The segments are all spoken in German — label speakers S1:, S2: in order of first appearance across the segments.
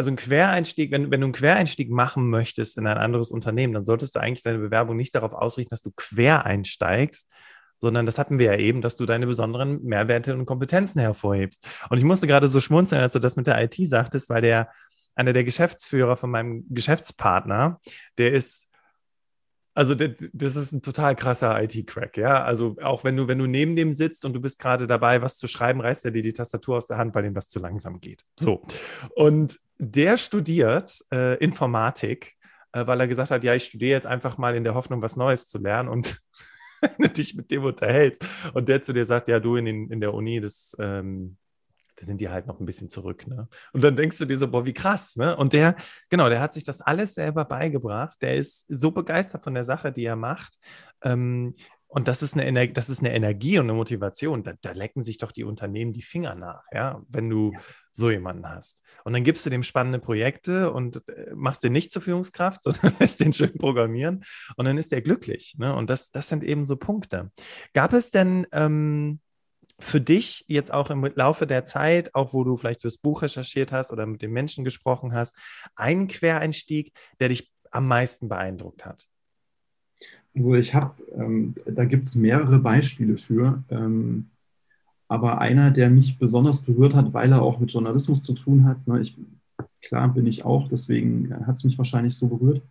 S1: also ein Quereinstieg, wenn, wenn du einen Quereinstieg machen möchtest in ein anderes Unternehmen, dann solltest du eigentlich deine Bewerbung nicht darauf ausrichten, dass du quer einsteigst, sondern das hatten wir ja eben, dass du deine besonderen Mehrwerte und Kompetenzen hervorhebst. Und ich musste gerade so schmunzeln, als du das mit der IT sagtest, weil der, einer der Geschäftsführer von meinem Geschäftspartner, der ist also das, ist ein total krasser IT-Crack, ja. Also auch wenn du, wenn du neben dem sitzt und du bist gerade dabei, was zu schreiben, reißt er dir die Tastatur aus der Hand, weil ihm das zu langsam geht. So. Und der studiert äh, Informatik, äh, weil er gesagt hat, ja, ich studiere jetzt einfach mal in der Hoffnung, was Neues zu lernen. Und wenn du dich mit dem unterhältst und der zu dir sagt, ja, du in, den, in der Uni, das ähm, da sind die halt noch ein bisschen zurück. Ne? Und dann denkst du dir so, boah, wie krass. Ne? Und der, genau, der hat sich das alles selber beigebracht. Der ist so begeistert von der Sache, die er macht. Ähm, und das ist, eine das ist eine Energie und eine Motivation. Da, da, lecken sich doch die Unternehmen die Finger nach, ja, wenn du ja. so jemanden hast. Und dann gibst du dem spannende Projekte und äh, machst den nicht zur Führungskraft, sondern lässt den schön programmieren und dann ist der glücklich. Ne? Und das, das sind eben so Punkte. Gab es denn ähm, für dich jetzt auch im Laufe der Zeit, auch wo du vielleicht fürs Buch recherchiert hast oder mit den Menschen gesprochen hast, einen Quereinstieg, der dich am meisten beeindruckt hat?
S2: Also ich habe, ähm, da gibt es mehrere Beispiele für, ähm, aber einer, der mich besonders berührt hat, weil er auch mit Journalismus zu tun hat, ne, ich, klar bin ich auch, deswegen hat es mich wahrscheinlich so berührt.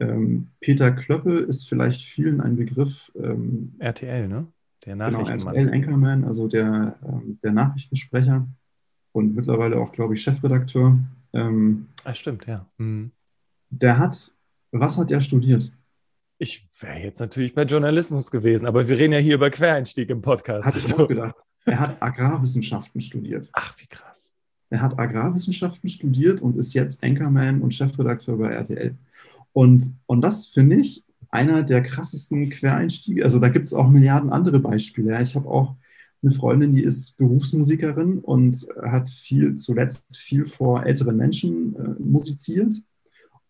S2: Ähm, Peter Klöppel ist vielleicht vielen ein Begriff.
S1: Ähm, RTL, ne?
S2: Der Nachrichtenmann. Genau, RTL Anchorman, also der, ähm, der Nachrichtensprecher und mittlerweile auch, glaube ich, Chefredakteur.
S1: Ähm, ah, stimmt, ja.
S2: Mhm. Der hat, was hat er studiert?
S1: Ich wäre jetzt natürlich bei Journalismus gewesen, aber wir reden ja hier über Quereinstieg im Podcast.
S2: Hat ich auch gedacht. Er hat Agrarwissenschaften studiert.
S1: Ach, wie krass.
S2: Er hat Agrarwissenschaften studiert und ist jetzt Anchorman und Chefredakteur bei RTL. Und, und das finde ich einer der krassesten Quereinstiege. Also da gibt es auch Milliarden andere Beispiele. Ich habe auch eine Freundin, die ist Berufsmusikerin und hat viel, zuletzt viel vor älteren Menschen äh, musiziert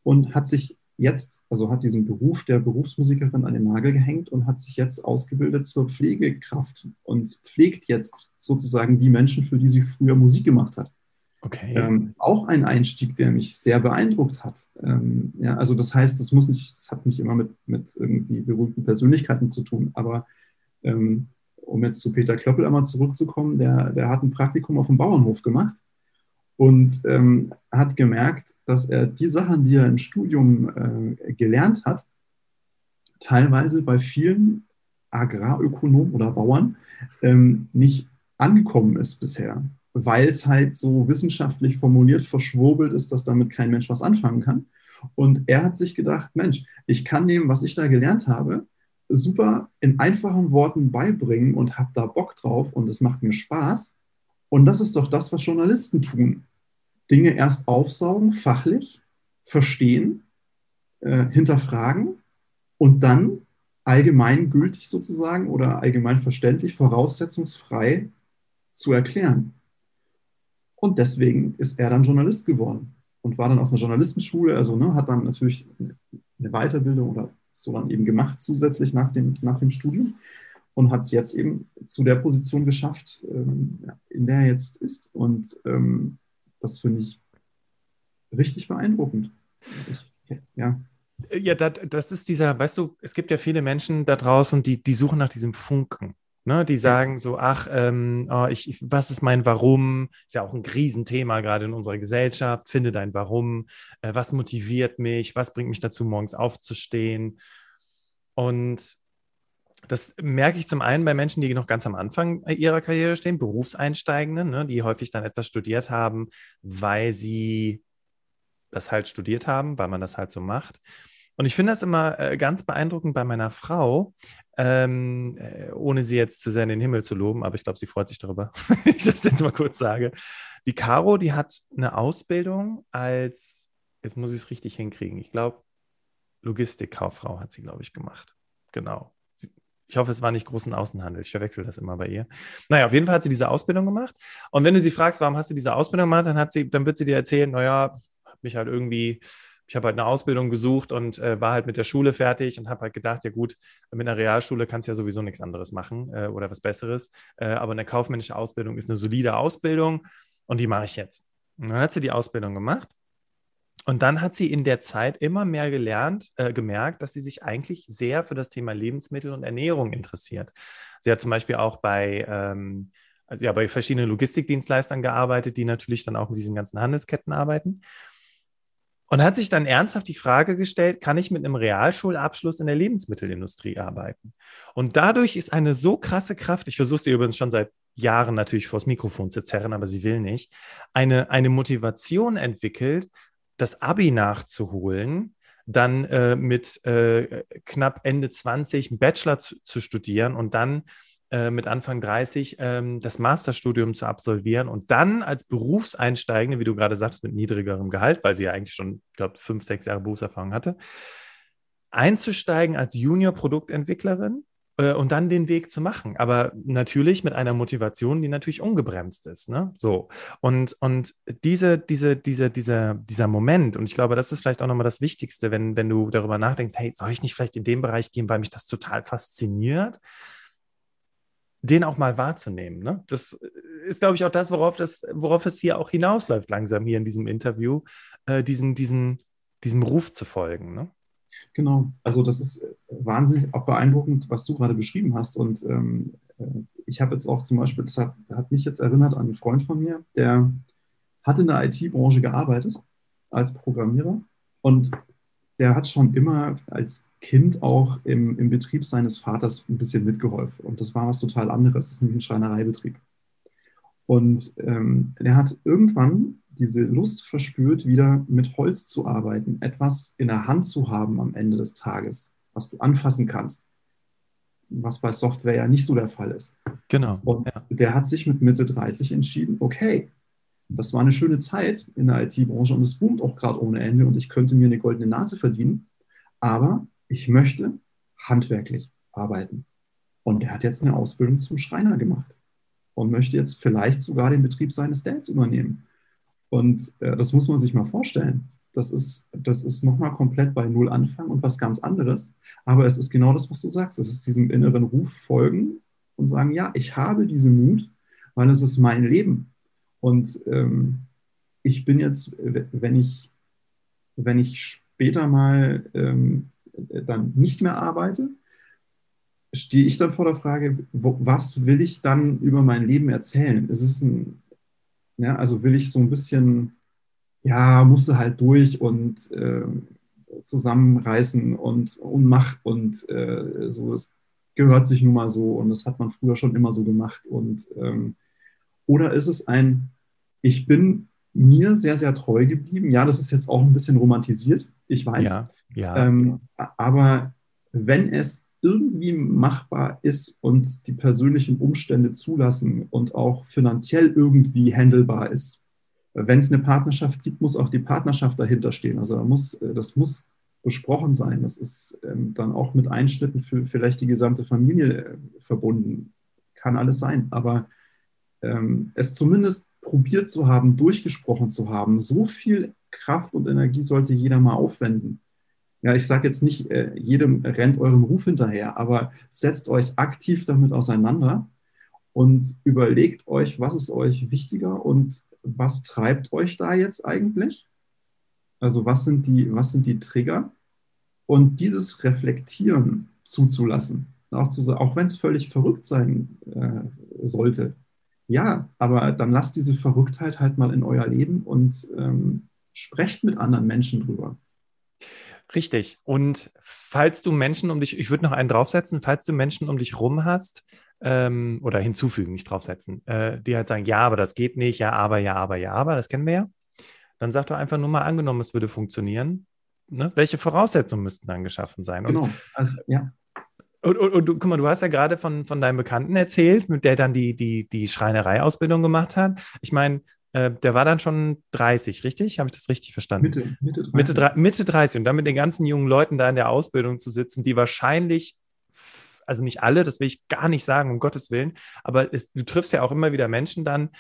S2: und hat sich jetzt, also hat diesen Beruf der Berufsmusikerin an den Nagel gehängt und hat sich jetzt ausgebildet zur Pflegekraft und pflegt jetzt sozusagen die Menschen, für die sie früher Musik gemacht hat. Okay. Ähm, auch ein Einstieg, der mich sehr beeindruckt hat. Ähm, ja, also das heißt, das muss nicht, das hat nicht immer mit, mit irgendwie berühmten Persönlichkeiten zu tun, aber ähm, um jetzt zu Peter Klöppel einmal zurückzukommen, der, der hat ein Praktikum auf dem Bauernhof gemacht und ähm, hat gemerkt, dass er die Sachen, die er im Studium äh, gelernt hat, teilweise bei vielen Agrarökonomen oder Bauern ähm, nicht angekommen ist bisher weil es halt so wissenschaftlich formuliert, verschwurbelt ist, dass damit kein Mensch was anfangen kann. Und er hat sich gedacht, Mensch, ich kann dem, was ich da gelernt habe, super in einfachen Worten beibringen und habe da Bock drauf und es macht mir Spaß. Und das ist doch das, was Journalisten tun. Dinge erst aufsaugen, fachlich, verstehen, äh, hinterfragen und dann allgemeingültig sozusagen oder allgemein verständlich, voraussetzungsfrei zu erklären. Und deswegen ist er dann Journalist geworden und war dann auf einer Journalistenschule, also ne, hat dann natürlich eine Weiterbildung oder so dann eben gemacht zusätzlich nach dem, nach dem Studium und hat es jetzt eben zu der Position geschafft, ähm, in der er jetzt ist. Und ähm, das finde ich richtig beeindruckend. Ich,
S1: ja. Ja, das, das ist dieser, weißt du, es gibt ja viele Menschen da draußen, die, die suchen nach diesem Funken. Ne, die sagen so, ach, ähm, oh, ich, was ist mein Warum? Ist ja auch ein Riesenthema gerade in unserer Gesellschaft. Finde dein Warum. Äh, was motiviert mich? Was bringt mich dazu, morgens aufzustehen? Und das merke ich zum einen bei Menschen, die noch ganz am Anfang ihrer Karriere stehen, Berufseinsteigende, ne, die häufig dann etwas studiert haben, weil sie das halt studiert haben, weil man das halt so macht. Und ich finde das immer äh, ganz beeindruckend bei meiner Frau, ähm, äh, ohne sie jetzt zu sehr in den Himmel zu loben, aber ich glaube, sie freut sich darüber, wenn ich das jetzt mal kurz sage. Die Caro, die hat eine Ausbildung als, jetzt muss ich es richtig hinkriegen, ich glaube, Logistikkauffrau hat sie, glaube ich, gemacht. Genau. Ich hoffe, es war nicht großen Außenhandel. Ich verwechsel das immer bei ihr. Naja, auf jeden Fall hat sie diese Ausbildung gemacht. Und wenn du sie fragst, warum hast du diese Ausbildung gemacht, dann, hat sie, dann wird sie dir erzählen, naja, mich halt irgendwie ich habe halt eine Ausbildung gesucht und äh, war halt mit der Schule fertig und habe halt gedacht, ja gut, mit einer Realschule kannst du ja sowieso nichts anderes machen äh, oder was Besseres. Äh, aber eine kaufmännische Ausbildung ist eine solide Ausbildung und die mache ich jetzt. Und dann hat sie die Ausbildung gemacht Und dann hat sie in der Zeit immer mehr gelernt, äh, gemerkt, dass sie sich eigentlich sehr für das Thema Lebensmittel und Ernährung interessiert. Sie hat zum Beispiel auch bei, ähm, also ja, bei verschiedenen Logistikdienstleistern gearbeitet, die natürlich dann auch mit diesen ganzen Handelsketten arbeiten. Und hat sich dann ernsthaft die Frage gestellt, kann ich mit einem Realschulabschluss in der Lebensmittelindustrie arbeiten? Und dadurch ist eine so krasse Kraft, ich versuche sie übrigens schon seit Jahren natürlich vors Mikrofon zu zerren, aber sie will nicht, eine, eine Motivation entwickelt, das Abi nachzuholen, dann äh, mit äh, knapp Ende 20 einen Bachelor zu, zu studieren und dann äh, mit Anfang 30 ähm, das Masterstudium zu absolvieren und dann als Berufseinsteigende, wie du gerade sagst, mit niedrigerem Gehalt, weil sie ja eigentlich schon, ich glaube, fünf, sechs Jahre Berufserfahrung hatte, einzusteigen als Junior-Produktentwicklerin äh, und dann den Weg zu machen. Aber natürlich mit einer Motivation, die natürlich ungebremst ist. Ne? So. Und, und diese, diese, diese, dieser, dieser Moment, und ich glaube, das ist vielleicht auch nochmal das Wichtigste, wenn, wenn du darüber nachdenkst, hey, soll ich nicht vielleicht in den Bereich gehen, weil mich das total fasziniert? Den auch mal wahrzunehmen. Ne? Das ist, glaube ich, auch das, worauf, das, worauf es hier auch hinausläuft, langsam hier in diesem Interview, äh, diesen, diesen, diesem Ruf zu folgen. Ne?
S2: Genau, also das ist wahnsinnig auch beeindruckend, was du gerade beschrieben hast. Und ähm, äh, ich habe jetzt auch zum Beispiel, das hat, hat, mich jetzt erinnert an einen Freund von mir, der hat in der IT-Branche gearbeitet als Programmierer und der hat schon immer als Kind auch im, im Betrieb seines Vaters ein bisschen mitgeholfen. Und das war was total anderes. Das ist nämlich ein Schreinereibetrieb. Und ähm, der hat irgendwann diese Lust verspürt, wieder mit Holz zu arbeiten, etwas in der Hand zu haben am Ende des Tages, was du anfassen kannst, was bei Software ja nicht so der Fall ist.
S1: Genau.
S2: Und ja. der hat sich mit Mitte 30 entschieden, okay, das war eine schöne Zeit in der IT-Branche und es boomt auch gerade ohne Ende und ich könnte mir eine goldene Nase verdienen, aber ich möchte handwerklich arbeiten. Und er hat jetzt eine Ausbildung zum Schreiner gemacht und möchte jetzt vielleicht sogar den Betrieb seines Dads übernehmen. Und äh, das muss man sich mal vorstellen. Das ist, das ist nochmal komplett bei Null anfangen und was ganz anderes. Aber es ist genau das, was du sagst. Es ist diesem inneren Ruf folgen und sagen, ja, ich habe diesen Mut, weil es ist mein Leben. Und ähm, ich bin jetzt, wenn ich, wenn ich später mal ähm, dann nicht mehr arbeite, stehe ich dann vor der Frage, wo, was will ich dann über mein Leben erzählen? Ist ein, ja, also will ich so ein bisschen, ja, musste halt durch und äh, zusammenreißen und, und mach und äh, so, es gehört sich nun mal so und das hat man früher schon immer so gemacht und ähm, oder ist es ein, ich bin mir sehr, sehr treu geblieben. Ja, das ist jetzt auch ein bisschen romantisiert, ich weiß.
S1: Ja, ja.
S2: Ähm, aber wenn es irgendwie machbar ist und die persönlichen Umstände zulassen und auch finanziell irgendwie handelbar ist. Wenn es eine Partnerschaft gibt, muss auch die Partnerschaft dahinter stehen. Also da muss, äh, das muss besprochen sein. Das ist ähm, dann auch mit Einschnitten für vielleicht die gesamte Familie äh, verbunden. Kann alles sein. Aber ähm, es zumindest probiert zu haben, durchgesprochen zu haben, so viel Kraft und Energie sollte jeder mal aufwenden ja, ich sage jetzt nicht, äh, jedem rennt eurem Ruf hinterher, aber setzt euch aktiv damit auseinander und überlegt euch, was ist euch wichtiger und was treibt euch da jetzt eigentlich? Also was sind die, was sind die Trigger? Und dieses Reflektieren zuzulassen, auch, zu, auch wenn es völlig verrückt sein äh, sollte. Ja, aber dann lasst diese Verrücktheit halt mal in euer Leben und ähm, sprecht mit anderen Menschen drüber.
S1: Richtig. Und falls du Menschen um dich, ich würde noch einen draufsetzen, falls du Menschen um dich rum hast, ähm, oder hinzufügen, nicht draufsetzen, äh, die halt sagen, ja, aber das geht nicht, ja, aber, ja, aber, ja, aber, das kennen wir ja. Dann sag doch einfach nur mal angenommen, es würde funktionieren. Ne? Welche Voraussetzungen müssten dann geschaffen sein?
S2: Und, genau, also, ja.
S1: Und, und, und, du, guck mal, du hast ja gerade von, von deinem Bekannten erzählt, mit der dann die, die, die Schreinerei-Ausbildung gemacht hat. Ich meine, äh, der war dann schon 30, richtig? Habe ich das richtig verstanden?
S2: Mitte, Mitte 30.
S1: Mitte, Mitte 30. Und dann mit den ganzen jungen Leuten da in der Ausbildung zu sitzen, die wahrscheinlich, also nicht alle, das will ich gar nicht sagen, um Gottes Willen, aber es, du triffst ja auch immer wieder Menschen dann,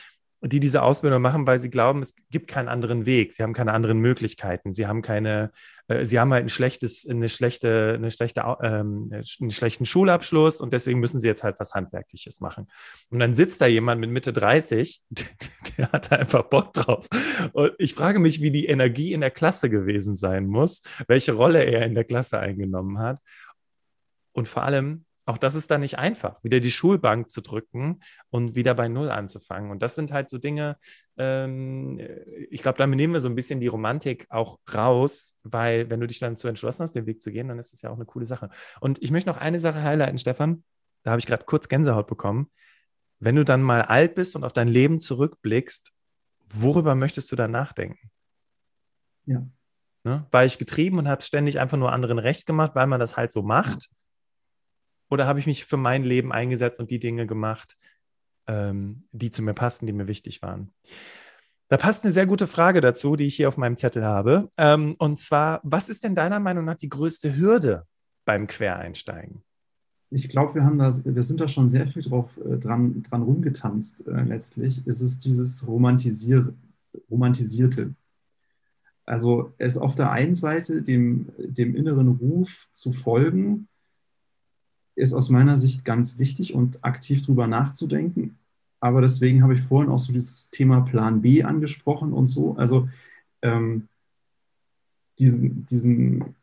S1: die diese Ausbildung machen, weil sie glauben, es gibt keinen anderen Weg, sie haben keine anderen Möglichkeiten, sie haben keine, äh, sie haben halt ein schlechtes, eine schlechte, eine schlechte, ähm, einen schlechten Schulabschluss und deswegen müssen sie jetzt halt was Handwerkliches machen. Und dann sitzt da jemand mit Mitte 30, der hat einfach Bock drauf. Und ich frage mich, wie die Energie in der Klasse gewesen sein muss, welche Rolle er in der Klasse eingenommen hat. Und vor allem, auch das ist dann nicht einfach, wieder die Schulbank zu drücken und wieder bei Null anzufangen. Und das sind halt so Dinge, ähm, ich glaube, damit nehmen wir so ein bisschen die Romantik auch raus, weil wenn du dich dann zu entschlossen hast, den Weg zu gehen, dann ist das ja auch eine coole Sache. Und ich möchte noch eine Sache highlighten, Stefan. Da habe ich gerade kurz Gänsehaut bekommen. Wenn du dann mal alt bist und auf dein Leben zurückblickst, worüber möchtest du dann nachdenken?
S2: Ja.
S1: Ne? War ich getrieben und habe ständig einfach nur anderen recht gemacht, weil man das halt so macht? Oder habe ich mich für mein Leben eingesetzt und die Dinge gemacht, ähm, die zu mir passten, die mir wichtig waren? Da passt eine sehr gute Frage dazu, die ich hier auf meinem Zettel habe. Ähm, und zwar, was ist denn deiner Meinung nach die größte Hürde beim Quereinsteigen?
S2: Ich glaube, wir wir sind da schon sehr viel drauf, äh, dran, dran rumgetanzt. Äh, letztlich ist es dieses Romantisier, Romantisierte. Also es auf der einen Seite dem, dem inneren Ruf zu folgen, ist aus meiner Sicht ganz wichtig und aktiv drüber nachzudenken. Aber deswegen habe ich vorhin auch so dieses Thema Plan B angesprochen und so. Also ähm, diesen, diesen,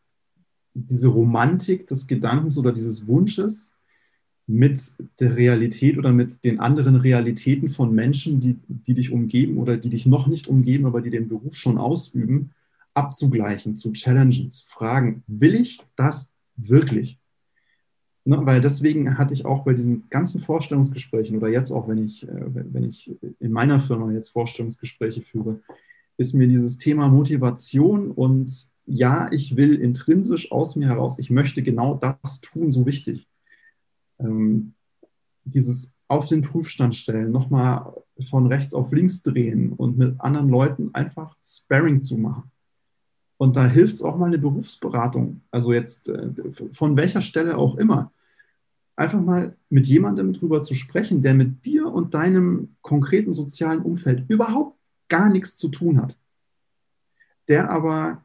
S2: diese Romantik des Gedankens oder dieses Wunsches mit der Realität oder mit den anderen Realitäten von Menschen, die, die dich umgeben oder die dich noch nicht umgeben, aber die den Beruf schon ausüben, abzugleichen, zu challengen, zu fragen, will ich das wirklich? Ne, weil deswegen hatte ich auch bei diesen ganzen Vorstellungsgesprächen oder jetzt auch, wenn ich, äh, wenn ich in meiner Firma jetzt Vorstellungsgespräche führe, ist mir dieses Thema Motivation und ja, ich will intrinsisch aus mir heraus, ich möchte genau das tun, so wichtig. Ähm, dieses auf den Prüfstand stellen, nochmal von rechts auf links drehen und mit anderen Leuten einfach Sparring zu machen. Und da hilft es auch mal eine Berufsberatung. Also jetzt äh, von welcher Stelle auch immer. Einfach mal mit jemandem drüber zu sprechen, der mit dir und deinem konkreten sozialen Umfeld überhaupt gar nichts zu tun hat. Der aber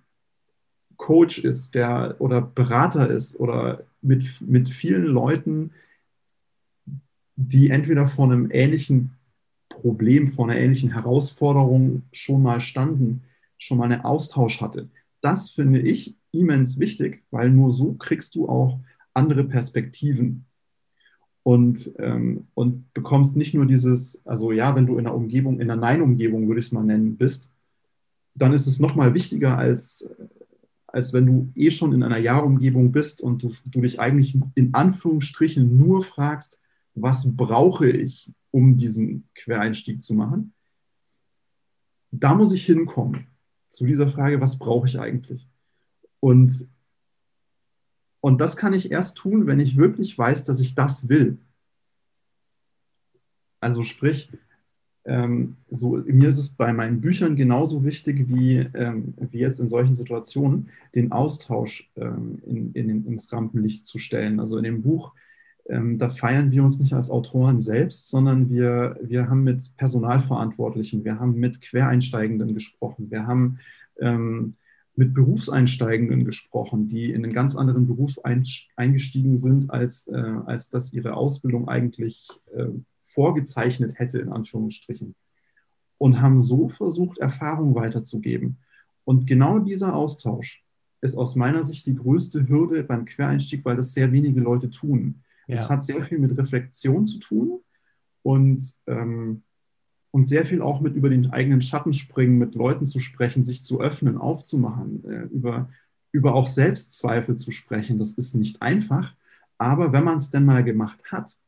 S2: Coach ist, der oder Berater ist oder mit, mit vielen Leuten, die entweder vor einem ähnlichen Problem, vor einer ähnlichen Herausforderung schon mal standen, schon mal einen Austausch hatte das finde ich immens wichtig, weil nur so kriegst du auch andere Perspektiven und, ähm, und bekommst nicht nur dieses, also ja, wenn du in einer Umgebung, in einer Nein-Umgebung, würde ich es mal nennen, bist, dann ist es nochmal wichtiger, als, als wenn du eh schon in einer Ja-Umgebung bist und du, du dich eigentlich in Anführungsstrichen nur fragst, was brauche ich, um diesen Quereinstieg zu machen. Da muss ich hinkommen zu dieser Frage, was brauche ich eigentlich? Und, und das kann ich erst tun, wenn ich wirklich weiß, dass ich das will. Also sprich, ähm, so, mir ist es bei meinen Büchern genauso wichtig wie, ähm, wie jetzt in solchen Situationen, den Austausch ähm, in, in, ins Rampenlicht zu stellen. Also in dem Buch ähm, da feiern wir uns nicht als Autoren selbst, sondern wir, wir haben mit Personalverantwortlichen, wir haben mit Quereinsteigenden gesprochen, wir haben ähm, mit Berufseinsteigenden gesprochen, die in einen ganz anderen Beruf ein, eingestiegen sind, als, äh, als das ihre Ausbildung eigentlich äh, vorgezeichnet hätte, in Anführungsstrichen. Und haben so versucht, Erfahrung weiterzugeben. Und genau dieser Austausch ist aus meiner Sicht die größte Hürde beim Quereinstieg, weil das sehr wenige Leute tun. Es hat sehr viel mit Reflexion zu tun und, ähm, und sehr viel auch mit über den eigenen Schatten springen, mit Leuten zu sprechen, sich zu öffnen, aufzumachen, äh, über, über auch Selbstzweifel zu sprechen. Das ist nicht einfach, aber wenn man es denn mal gemacht hat,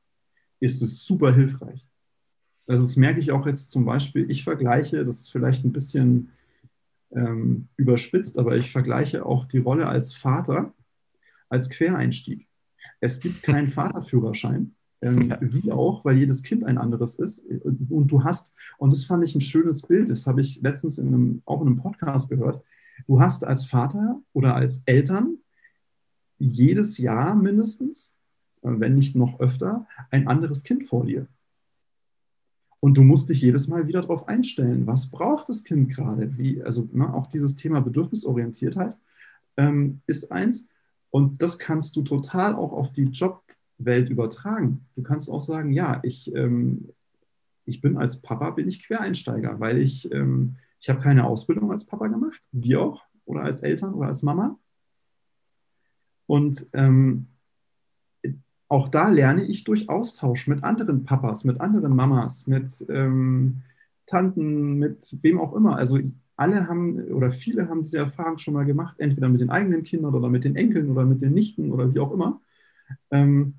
S2: ist es super hilfreich. Also das merke ich auch jetzt zum Beispiel, ich vergleiche, das ist vielleicht ein bisschen ähm, überspitzt, aber ich vergleiche auch die Rolle als Vater als Quereinstieg. Es gibt keinen Vaterführerschein. Ähm, ja. Wie auch, weil jedes Kind ein anderes ist. Und du hast, und das fand ich ein schönes Bild, das habe ich letztens in einem, auch in einem Podcast gehört. Du hast als Vater oder als Eltern jedes Jahr mindestens, wenn nicht noch öfter, ein anderes Kind vor dir. Und du musst dich jedes Mal wieder darauf einstellen, was braucht das Kind gerade? Wie, also ne, auch dieses Thema Bedürfnisorientiertheit ähm, ist eins. Und das kannst du total auch auf die Jobwelt übertragen. Du kannst auch sagen, ja, ich, ähm, ich bin als Papa, bin ich Quereinsteiger, weil ich, ähm, ich habe keine Ausbildung als Papa gemacht, wie auch, oder als Eltern oder als Mama. Und ähm, auch da lerne ich durch Austausch mit anderen Papas, mit anderen Mamas, mit ähm, Tanten, mit wem auch immer. Also alle haben oder viele haben diese Erfahrung schon mal gemacht, entweder mit den eigenen Kindern oder mit den Enkeln oder mit den Nichten oder wie auch immer. Ähm,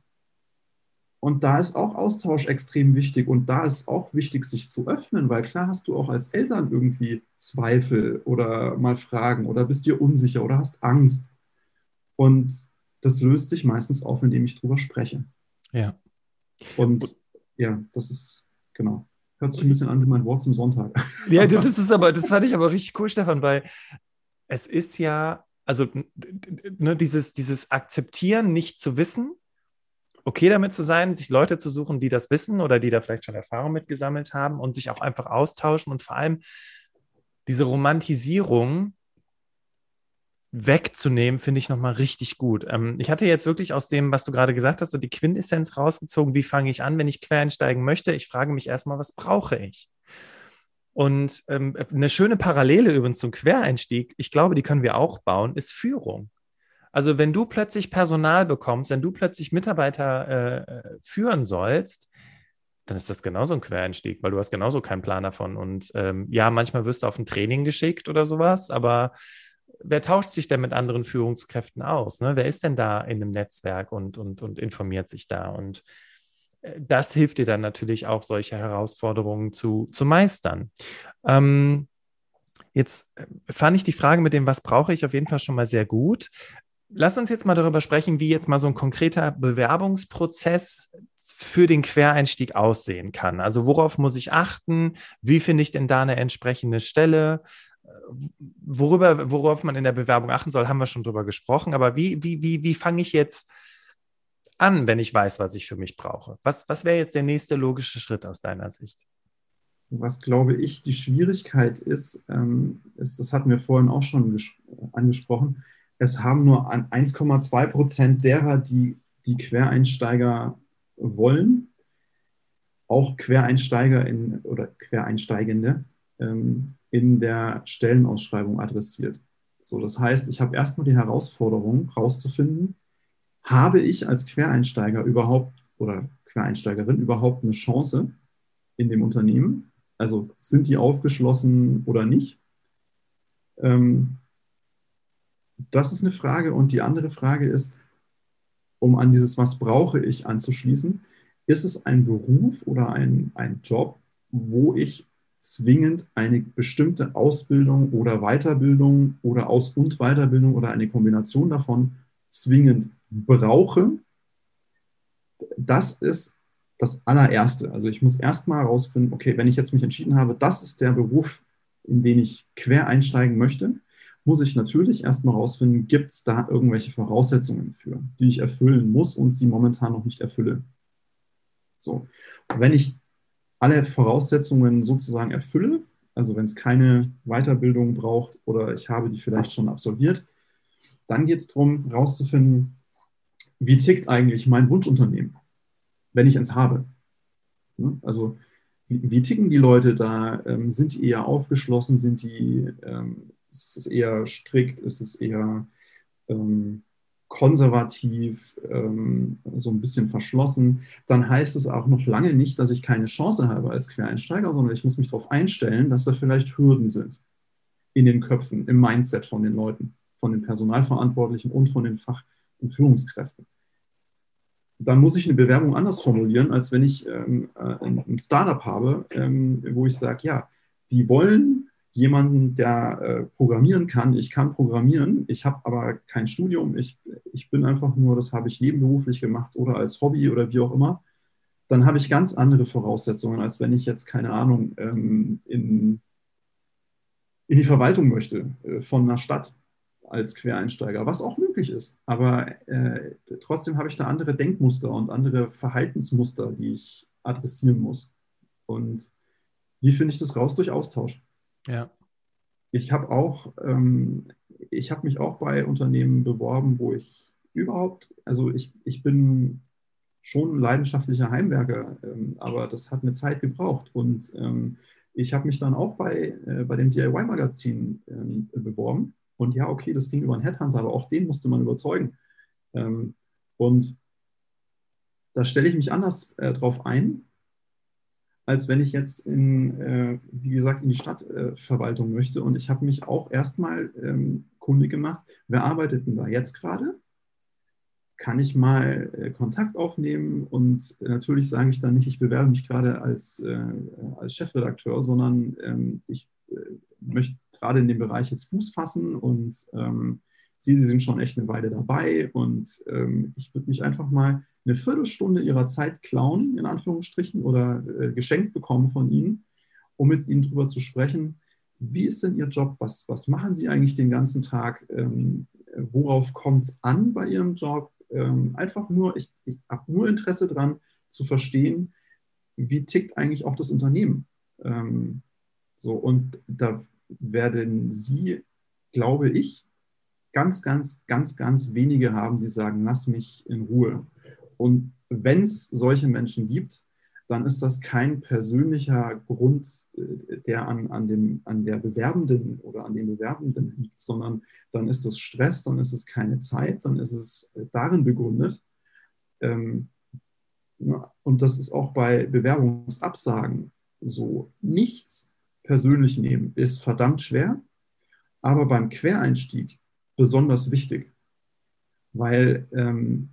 S2: und da ist auch Austausch extrem wichtig und da ist auch wichtig, sich zu öffnen, weil klar hast du auch als Eltern irgendwie Zweifel oder mal Fragen oder bist dir unsicher oder hast Angst. Und das löst sich meistens auf, indem ich drüber spreche.
S1: Ja.
S2: Und ja, das ist genau. Hört sich ein bisschen an wie mein Wort zum Sonntag.
S1: Ja, das ist aber, das fand ich aber richtig cool, Stefan, weil es ist ja, also ne, dieses, dieses Akzeptieren, nicht zu wissen, okay damit zu sein, sich Leute zu suchen, die das wissen oder die da vielleicht schon Erfahrung mitgesammelt haben und sich auch einfach austauschen und vor allem diese Romantisierung wegzunehmen, finde ich nochmal richtig gut. Ähm, ich hatte jetzt wirklich aus dem, was du gerade gesagt hast, so die Quintessenz rausgezogen, wie fange ich an, wenn ich quer einsteigen möchte. Ich frage mich erstmal, was brauche ich? Und ähm, eine schöne Parallele übrigens zum Quereinstieg, ich glaube, die können wir auch bauen, ist Führung. Also wenn du plötzlich Personal bekommst, wenn du plötzlich Mitarbeiter äh, führen sollst, dann ist das genauso ein Quereinstieg, weil du hast genauso keinen Plan davon. Und ähm, ja, manchmal wirst du auf ein Training geschickt oder sowas, aber wer tauscht sich denn mit anderen Führungskräften aus? Ne? Wer ist denn da in einem Netzwerk und, und, und informiert sich da? Und äh, das hilft dir dann natürlich auch, solche Herausforderungen zu, zu meistern. Ähm, jetzt äh, fand ich die Frage mit dem, was brauche ich, auf jeden Fall schon mal sehr gut. Lass uns jetzt mal darüber sprechen, wie jetzt mal so ein konkreter Bewerbungsprozess für den Quereinstieg aussehen kann. Also worauf muss ich achten? Wie finde ich denn da eine entsprechende Stelle? Worüber, worauf man in der Bewerbung achten soll, haben wir schon drüber gesprochen. Aber wie, wie, wie, wie fange ich jetzt an, wenn ich weiß, was ich für mich brauche? Was, was wäre jetzt der nächste logische Schritt aus deiner Sicht?
S2: Was glaube ich die Schwierigkeit ist, ähm, ist das hatten wir vorhin auch schon angesprochen, es haben nur 1,2 Prozent derer, die die Quereinsteiger wollen, auch Quereinsteiger in, oder Quereinsteigende, ähm, in der Stellenausschreibung adressiert. So, das heißt, ich habe erstmal die Herausforderung herauszufinden, habe ich als Quereinsteiger überhaupt oder Quereinsteigerin überhaupt eine Chance in dem Unternehmen? Also sind die aufgeschlossen oder nicht? Ähm, das ist eine Frage. Und die andere Frage ist, um an dieses Was brauche ich anzuschließen, ist es ein Beruf oder ein, ein Job, wo ich zwingend eine bestimmte Ausbildung oder Weiterbildung oder Aus- und Weiterbildung oder eine Kombination davon zwingend brauche, das ist das allererste. Also ich muss erstmal herausfinden, okay, wenn ich jetzt mich entschieden habe, das ist der Beruf, in den ich quer einsteigen möchte, muss ich natürlich erstmal herausfinden, gibt es da irgendwelche Voraussetzungen für, die ich erfüllen muss und sie momentan noch nicht erfülle. So, wenn ich alle Voraussetzungen sozusagen erfülle, also wenn es keine Weiterbildung braucht oder ich habe die vielleicht schon absolviert, dann geht es darum, herauszufinden, wie tickt eigentlich mein Wunschunternehmen, wenn ich eins habe. Also wie, wie ticken die Leute da? Ähm, sind die eher aufgeschlossen? Sind die, ähm, ist es eher strikt? Ist es eher ähm, konservativ, ähm, so ein bisschen verschlossen, dann heißt es auch noch lange nicht, dass ich keine Chance habe als Quereinsteiger, sondern ich muss mich darauf einstellen, dass da vielleicht Hürden sind in den Köpfen, im Mindset von den Leuten, von den Personalverantwortlichen und von den Fach- und Führungskräften. Dann muss ich eine Bewerbung anders formulieren, als wenn ich ähm, äh, ein Startup habe, ähm, wo ich sage, ja, die wollen jemanden, der äh, programmieren kann. Ich kann programmieren, ich habe aber kein Studium, ich, ich bin einfach nur, das habe ich nebenberuflich gemacht oder als Hobby oder wie auch immer, dann habe ich ganz andere Voraussetzungen, als wenn ich jetzt, keine Ahnung, ähm, in, in die Verwaltung möchte äh, von einer Stadt als Quereinsteiger, was auch möglich ist. Aber äh, trotzdem habe ich da andere Denkmuster und andere Verhaltensmuster, die ich adressieren muss. Und wie finde ich das raus? Durch Austausch.
S1: Ja.
S2: Ich habe auch, ähm, ich habe mich auch bei Unternehmen beworben, wo ich überhaupt, also ich, ich bin schon leidenschaftlicher Heimwerker, ähm, aber das hat eine Zeit gebraucht. Und ähm, ich habe mich dann auch bei, äh, bei dem DIY-Magazin ähm, beworben. Und ja, okay, das ging über einen Headhunter, aber auch den musste man überzeugen. Ähm, und da stelle ich mich anders äh, drauf ein, als wenn ich jetzt in, äh, wie gesagt, in die Stadtverwaltung äh, möchte. Und ich habe mich auch erstmal ähm, kundig gemacht, wer arbeitet denn da jetzt gerade? Kann ich mal äh, Kontakt aufnehmen? Und natürlich sage ich dann nicht, ich bewerbe mich gerade als, äh, als Chefredakteur, sondern ähm, ich äh, möchte gerade in dem Bereich jetzt Fuß fassen und ähm, Sie, Sie sind schon echt eine Weile dabei und ähm, ich würde mich einfach mal eine Viertelstunde Ihrer Zeit klauen, in Anführungsstrichen, oder äh, geschenkt bekommen von Ihnen, um mit Ihnen darüber zu sprechen, wie ist denn Ihr Job, was, was machen Sie eigentlich den ganzen Tag, ähm, worauf kommt es an bei Ihrem Job, ähm, einfach nur, ich, ich habe nur Interesse daran zu verstehen, wie tickt eigentlich auch das Unternehmen. Ähm, so, und da werden Sie, glaube ich, ganz, ganz, ganz, ganz wenige haben, die sagen, lass mich in Ruhe. Und wenn es solche Menschen gibt, dann ist das kein persönlicher Grund, äh, der an, an, dem, an der Bewerbenden oder an den Bewerbenden liegt, sondern dann ist es Stress, dann ist es keine Zeit, dann ist es äh, darin begründet. Ähm, und das ist auch bei Bewerbungsabsagen so. Nichts persönlich nehmen ist verdammt schwer, aber beim Quereinstieg besonders wichtig, weil ähm,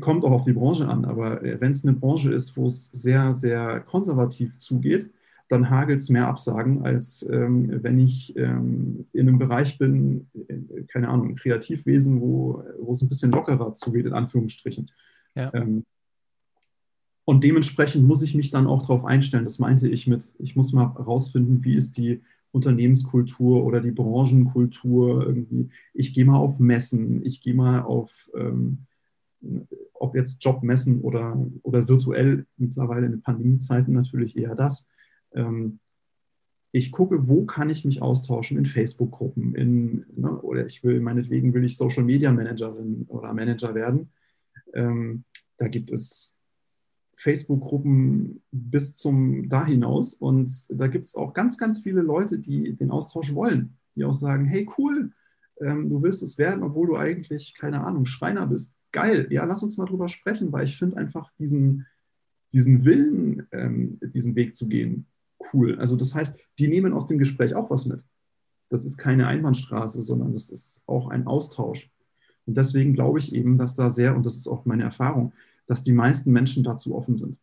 S2: kommt auch auf die Branche an, aber äh, wenn es eine Branche ist, wo es sehr, sehr konservativ zugeht, dann hagelt es mehr Absagen, als ähm, wenn ich ähm, in einem Bereich bin, äh, keine Ahnung, Kreativwesen, wo, wo es ein bisschen lockerer zugeht, in Anführungsstrichen. Ja. Ähm, und dementsprechend muss ich mich dann auch darauf einstellen. Das meinte ich mit, ich muss mal herausfinden, wie ist die Unternehmenskultur oder die Branchenkultur irgendwie. Ich gehe mal auf Messen, ich gehe mal auf ähm, ob jetzt Jobmessen oder, oder virtuell, mittlerweile in Pandemiezeiten natürlich eher das. Ähm, ich gucke, wo kann ich mich austauschen in Facebook-Gruppen, in, ne, oder ich will, meinetwegen will ich Social Media Managerin oder Manager werden. Ähm, da gibt es Facebook-Gruppen bis zum da hinaus und da gibt es auch ganz, ganz viele Leute, die den Austausch wollen, die auch sagen, hey cool, ähm, du willst es werden, obwohl du eigentlich, keine Ahnung, Schreiner bist geil, ja, lass uns mal drüber sprechen, weil ich finde einfach diesen, diesen Willen, ähm, diesen Weg zu gehen, cool. Also das heißt, die nehmen aus dem Gespräch auch was mit. Das ist keine Einbahnstraße, sondern das ist auch ein Austausch. Und deswegen glaube ich eben, dass da sehr, und das ist auch meine Erfahrung, dass die meisten Menschen dazu offen sind.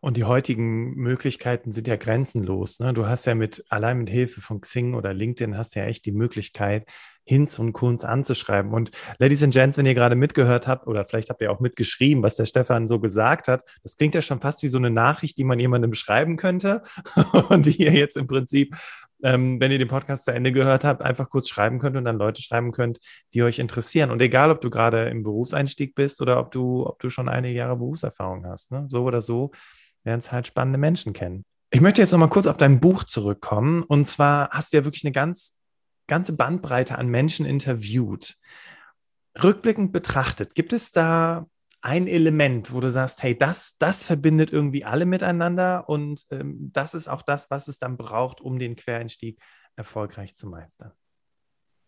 S1: Und die heutigen Möglichkeiten sind ja grenzenlos. Ne? Du hast ja mit, allein mit Hilfe von Xing oder LinkedIn hast ja echt die Möglichkeit, Hinz und Kunz anzuschreiben. Und Ladies and Gents, wenn ihr gerade mitgehört habt oder vielleicht habt ihr auch mitgeschrieben, was der Stefan so gesagt hat, das klingt ja schon fast wie so eine Nachricht, die man jemandem schreiben könnte und die ihr jetzt im Prinzip, ähm, wenn ihr den Podcast zu Ende gehört habt, einfach kurz schreiben könnt und dann Leute schreiben könnt, die euch interessieren. Und egal, ob du gerade im Berufseinstieg bist oder ob du, ob du schon einige Jahre Berufserfahrung hast, ne? so oder so, werden es halt spannende Menschen kennen. Ich möchte jetzt noch mal kurz auf dein Buch zurückkommen. Und zwar hast du ja wirklich eine ganz ganze Bandbreite an Menschen interviewt. Rückblickend betrachtet, gibt es da ein Element, wo du sagst, hey, das, das verbindet irgendwie alle miteinander und ähm, das ist auch das, was es dann braucht, um den Quereinstieg erfolgreich zu meistern?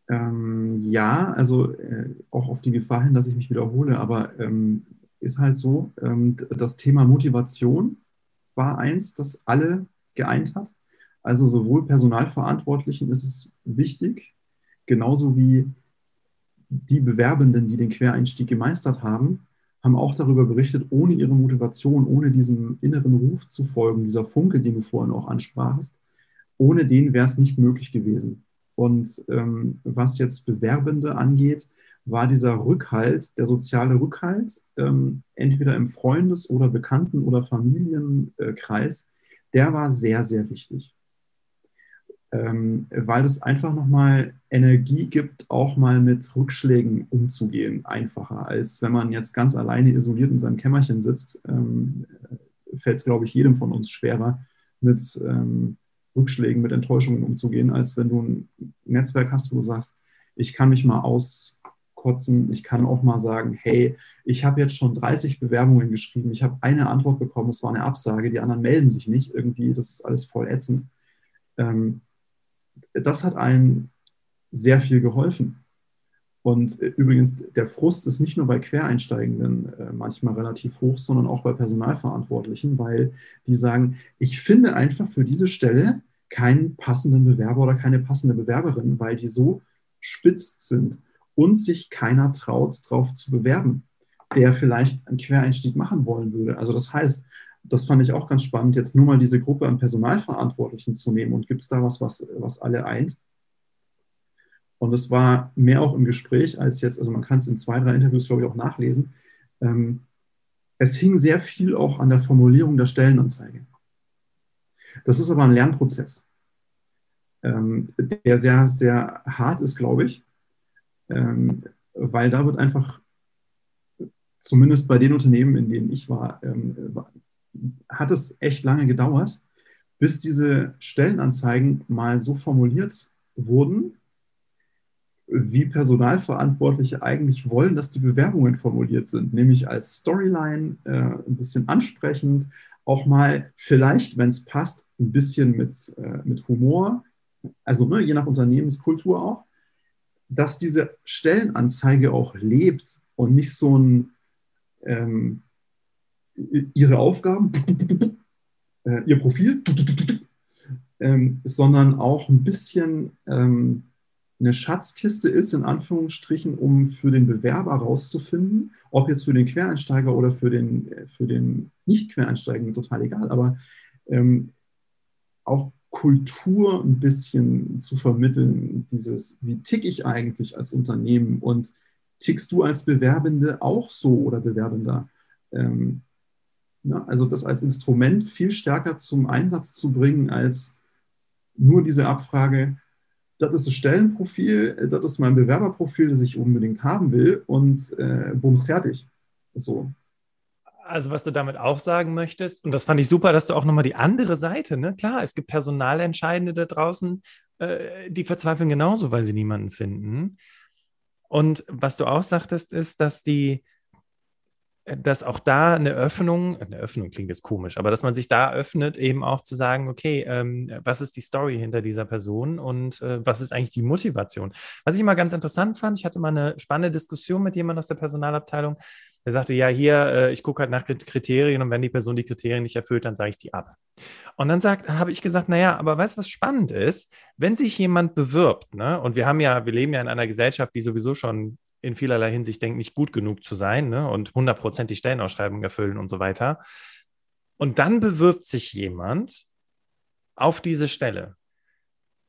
S2: Ähm, ja, also äh, auch auf die Gefahr hin, dass ich mich wiederhole, aber ähm, ist halt so, ähm, das Thema Motivation war eins, das alle geeint hat. Also sowohl Personalverantwortlichen ist es wichtig, genauso wie die Bewerbenden, die den Quereinstieg gemeistert haben, haben auch darüber berichtet, ohne ihre Motivation, ohne diesem inneren Ruf zu folgen, dieser Funke, den du vorhin auch ansprachst, ohne den wäre es nicht möglich gewesen. Und ähm, was jetzt Bewerbende angeht, war dieser Rückhalt, der soziale Rückhalt, ähm, entweder im Freundes- oder Bekannten- oder Familienkreis, der war sehr, sehr wichtig ähm, weil es einfach nochmal Energie gibt, auch mal mit Rückschlägen umzugehen, einfacher, als wenn man jetzt ganz alleine isoliert in seinem Kämmerchen sitzt. Ähm, fällt es, glaube ich, jedem von uns schwerer, mit ähm, Rückschlägen, mit Enttäuschungen umzugehen, als wenn du ein Netzwerk hast, wo du sagst, ich kann mich mal auskotzen, ich kann auch mal sagen, hey, ich habe jetzt schon 30 Bewerbungen geschrieben, ich habe eine Antwort bekommen, es war eine Absage, die anderen melden sich nicht irgendwie, das ist alles voll ätzend. Ähm, das hat allen sehr viel geholfen. Und äh, übrigens, der Frust ist nicht nur bei Quereinsteigenden äh, manchmal relativ hoch, sondern auch bei Personalverantwortlichen, weil die sagen, ich finde einfach für diese Stelle keinen passenden Bewerber oder keine passende Bewerberin, weil die so spitz sind und sich keiner traut, darauf zu bewerben, der vielleicht einen Quereinstieg machen wollen würde. Also das heißt, das fand ich auch ganz spannend, jetzt nur mal diese Gruppe an Personalverantwortlichen zu nehmen und gibt es da was, was, was alle eint? Und es war mehr auch im Gespräch als jetzt, also man kann es in zwei, drei Interviews, glaube ich, auch nachlesen. Ähm, es hing sehr viel auch an der Formulierung der Stellenanzeige. Das ist aber ein Lernprozess, ähm, der sehr, sehr hart ist, glaube ich, ähm, weil da wird einfach, zumindest bei den Unternehmen, in denen ich war, ähm, hat es echt lange gedauert, bis diese Stellenanzeigen mal so formuliert wurden, wie Personalverantwortliche eigentlich wollen, dass die Bewerbungen formuliert sind, nämlich als Storyline, äh, ein bisschen ansprechend, auch mal vielleicht, wenn es passt, ein bisschen mit, äh, mit Humor, also ne, je nach Unternehmenskultur auch, dass diese Stellenanzeige auch lebt und nicht so ein ähm, ihre Aufgaben, äh, ihr Profil, ähm, sondern auch ein bisschen ähm, eine Schatzkiste ist, in Anführungsstrichen, um für den Bewerber herauszufinden, ob jetzt für den Quereinsteiger oder für den, für den Nicht-Quereinsteiger, total egal, aber ähm, auch Kultur ein bisschen zu vermitteln, dieses, wie tick ich eigentlich als Unternehmen und tickst du als Bewerbende auch so oder Bewerbender? Ähm, na, also das als Instrument viel stärker zum Einsatz zu bringen als nur diese Abfrage, das ist das Stellenprofil, das ist mein Bewerberprofil, das ich unbedingt haben will und äh, bums fertig. So.
S1: Also was du damit auch sagen möchtest, und das fand ich super, dass du auch nochmal die andere Seite, ne? Klar, es gibt Personalentscheidende da draußen, äh, die verzweifeln genauso, weil sie niemanden finden. Und was du auch sagtest, ist, dass die, dass auch da eine Öffnung, eine Öffnung klingt jetzt komisch, aber dass man sich da öffnet, eben auch zu sagen, okay, ähm, was ist die Story hinter dieser Person und äh, was ist eigentlich die Motivation? Was ich immer ganz interessant fand, ich hatte mal eine spannende Diskussion mit jemandem aus der Personalabteilung, der sagte, ja, hier, äh, ich gucke halt nach Kriterien und wenn die Person die Kriterien nicht erfüllt, dann sage ich die ab. Und dann habe ich gesagt, naja, aber weißt du, was spannend ist? Wenn sich jemand bewirbt, ne, und wir haben ja, wir leben ja in einer Gesellschaft, die sowieso schon in vielerlei Hinsicht denkt, nicht gut genug zu sein ne, und hundertprozentig Stellenausschreibungen erfüllen und so weiter. Und dann bewirbt sich jemand auf diese Stelle.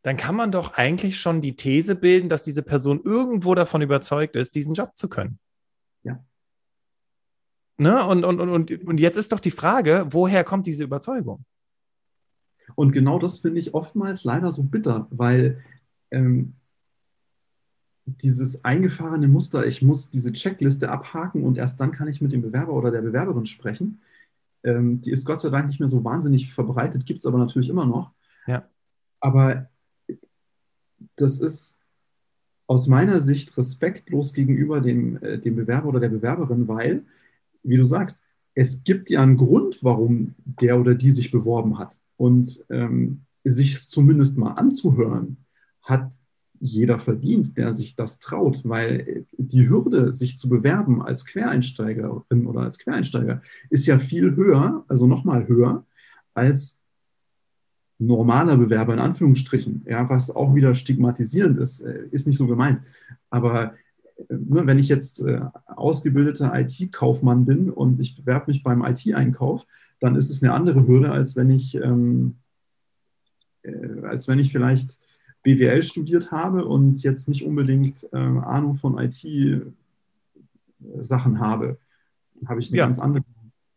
S1: Dann kann man doch eigentlich schon die These bilden, dass diese Person irgendwo davon überzeugt ist, diesen Job zu können.
S2: Ja.
S1: Ne? Und, und, und, und jetzt ist doch die Frage, woher kommt diese Überzeugung?
S2: Und genau das finde ich oftmals leider so bitter, weil ähm, dieses eingefahrene Muster, ich muss diese Checkliste abhaken und erst dann kann ich mit dem Bewerber oder der Bewerberin sprechen. Ähm, die ist Gott sei Dank nicht mehr so wahnsinnig verbreitet, gibt es aber natürlich immer noch.
S1: Ja.
S2: Aber das ist aus meiner Sicht respektlos gegenüber dem, äh, dem Bewerber oder der Bewerberin, weil, wie du sagst, es gibt ja einen Grund, warum der oder die sich beworben hat. Und ähm, sich zumindest mal anzuhören, hat jeder verdient, der sich das traut, weil die Hürde, sich zu bewerben als Quereinsteigerin oder als Quereinsteiger, ist ja viel höher, also nochmal höher, als normaler Bewerber in Anführungsstrichen, ja, was auch wieder stigmatisierend ist, äh, ist nicht so gemeint. Aber äh, wenn ich jetzt äh, ausgebildeter IT-Kaufmann bin und ich bewerbe mich beim IT-Einkauf, dann ist es eine andere Hürde, als wenn ich, ähm, äh, als wenn ich vielleicht BWL studiert habe und jetzt nicht unbedingt äh, Ahnung von IT-Sachen habe, habe ich eine ja. ganz andere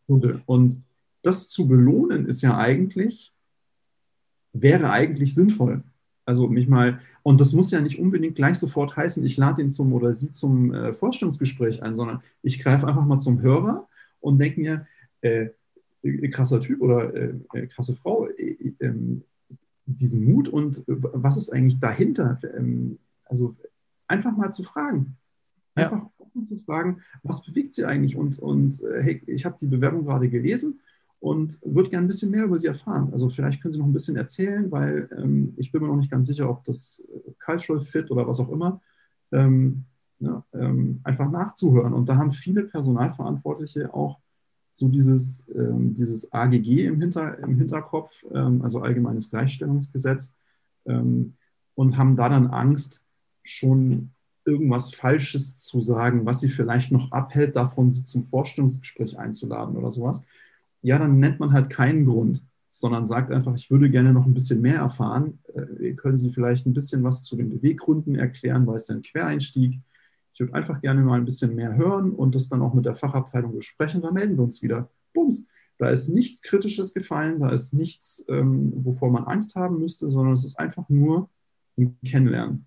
S2: Hürde. Und das zu belohnen ist ja eigentlich, wäre eigentlich sinnvoll. Also mich mal, und das muss ja nicht unbedingt gleich sofort heißen, ich lade ihn zum oder sie zum äh, Vorstellungsgespräch ein, sondern ich greife einfach mal zum Hörer und denke mir, äh, äh, krasser Typ oder äh, äh krasse Frau, äh, ähm, diesen Mut und was ist eigentlich dahinter? Ähm, also einfach mal zu fragen. Einfach ja. offen zu fragen, was bewegt sie eigentlich? Und, und hey, ich habe die Bewerbung gerade gelesen und würde gerne ein bisschen mehr über sie erfahren. Also vielleicht können Sie noch ein bisschen erzählen, weil ähm, ich bin mir noch nicht ganz sicher, ob das äh, Cultural Fit oder was auch immer, ähm, ja, ähm, einfach nachzuhören. Und da haben viele Personalverantwortliche auch so dieses, ähm, dieses AGG im, Hinter, im Hinterkopf, ähm, also Allgemeines Gleichstellungsgesetz, ähm, und haben da dann Angst, schon irgendwas Falsches zu sagen, was sie vielleicht noch abhält, davon sie zum Vorstellungsgespräch einzuladen oder sowas ja, dann nennt man halt keinen Grund, sondern sagt einfach, ich würde gerne noch ein bisschen mehr erfahren. Äh, können Sie vielleicht ein bisschen was zu den Beweggründen erklären, weil es ein Quereinstieg? Ich würde einfach gerne mal ein bisschen mehr hören und das dann auch mit der Fachabteilung besprechen. Da melden wir uns wieder. Bums. Da ist nichts Kritisches gefallen, da ist nichts, ähm, wovor man Angst haben müsste, sondern es ist einfach nur ein Kennenlernen.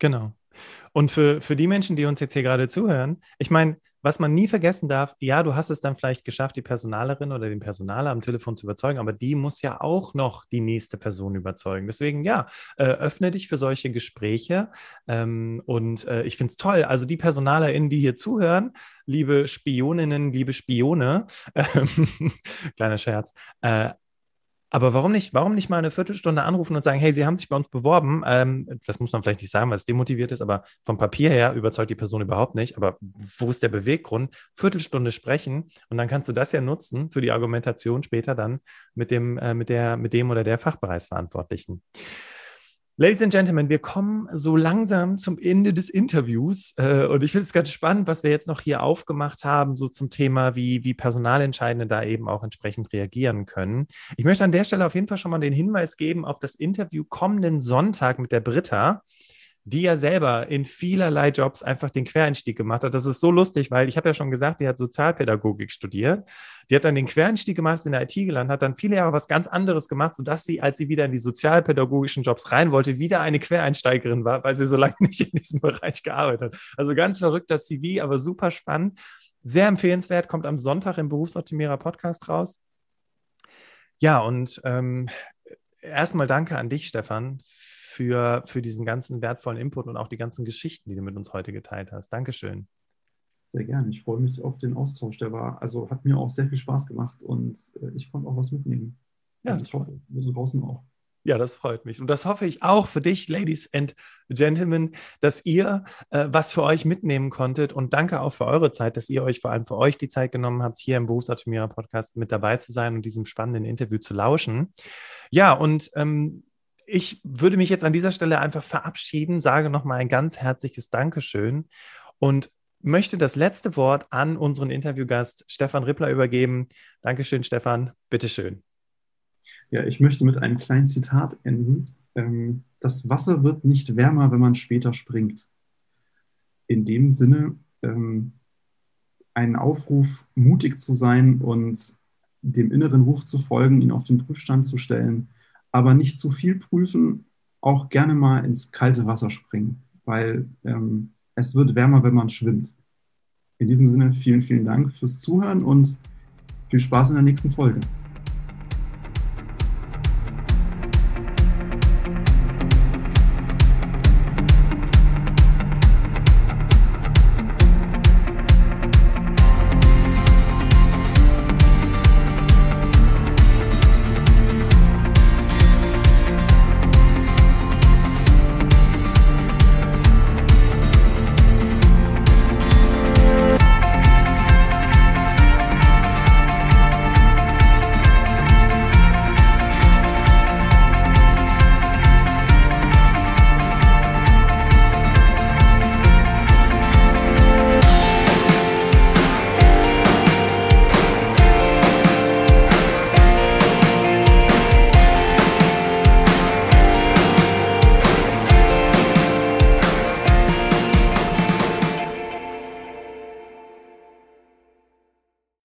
S1: Genau. Und für, für die Menschen, die uns jetzt hier gerade zuhören, ich meine, was man nie vergessen darf, ja, du hast es dann vielleicht geschafft, die Personalerin oder den Personaler am Telefon zu überzeugen, aber die muss ja auch noch die nächste Person überzeugen. Deswegen, ja, äh, öffne dich für solche Gespräche. Ähm, und äh, ich finde es toll. Also die PersonalerInnen, die hier zuhören, liebe Spioninnen, liebe Spione, äh, kleiner Scherz, äh, aber warum nicht, warum nicht mal eine Viertelstunde anrufen und sagen, hey, Sie haben sich bei uns beworben? Ähm, das muss man vielleicht nicht sagen, weil es demotiviert ist, aber vom Papier her überzeugt die Person überhaupt nicht. Aber wo ist der Beweggrund? Viertelstunde sprechen und dann kannst du das ja nutzen für die Argumentation später dann mit dem, äh, mit der, mit dem oder der Fachbereichsverantwortlichen. Ladies and Gentlemen, wir kommen so langsam zum Ende des Interviews äh, und ich finde es ganz spannend, was wir jetzt noch hier aufgemacht haben, so zum Thema, wie, wie Personalentscheidende da eben auch entsprechend reagieren können. Ich möchte an der Stelle auf jeden Fall schon mal den Hinweis geben auf das Interview kommenden Sonntag mit der Britta die ja selber in vielerlei Jobs einfach den Quereinstieg gemacht hat. Das ist so lustig, weil ich habe ja schon gesagt, die hat Sozialpädagogik studiert. Die hat dann den Quereinstieg gemacht, ist in der IT gelandet, hat dann viele Jahre was ganz anderes gemacht, sodass sie, als sie wieder in die sozialpädagogischen Jobs rein wollte, wieder eine Quereinsteigerin war, weil sie so lange nicht in diesem Bereich gearbeitet hat. Also ganz verrückt das CV, aber super spannend. Sehr empfehlenswert, kommt am Sonntag im Berufsoptimierer Podcast raus. Ja, und ähm, erstmal danke an dich, Stefan, für, für diesen ganzen wertvollen Input und auch die ganzen Geschichten, die du mit uns heute geteilt hast. Dankeschön.
S2: Sehr gerne. Ich freue mich auf den Austausch. Der war, also hat mir auch sehr viel Spaß gemacht und äh, ich konnte auch was mitnehmen. Ja, und ich hoffe, wir draußen auch.
S1: Ja, das freut mich. Und das hoffe ich auch für dich, Ladies and Gentlemen, dass ihr äh, was für euch mitnehmen konntet. Und danke auch für eure Zeit, dass ihr euch vor allem für euch die Zeit genommen habt, hier im Berufsoptimierer Podcast mit dabei zu sein und diesem spannenden Interview zu lauschen. Ja, und ähm, ich würde mich jetzt an dieser Stelle einfach verabschieden, sage nochmal ein ganz herzliches Dankeschön und möchte das letzte Wort an unseren Interviewgast Stefan Rippler übergeben. Dankeschön, Stefan. Bitteschön.
S2: Ja, ich möchte mit einem kleinen Zitat enden. Ähm, das Wasser wird nicht wärmer, wenn man später springt. In dem Sinne, ähm, einen Aufruf, mutig zu sein und dem inneren Ruf zu folgen, ihn auf den Prüfstand zu stellen aber nicht zu viel prüfen, auch gerne mal ins kalte Wasser springen, weil ähm, es wird wärmer, wenn man schwimmt. In diesem Sinne vielen, vielen Dank fürs Zuhören und viel Spaß in der nächsten Folge.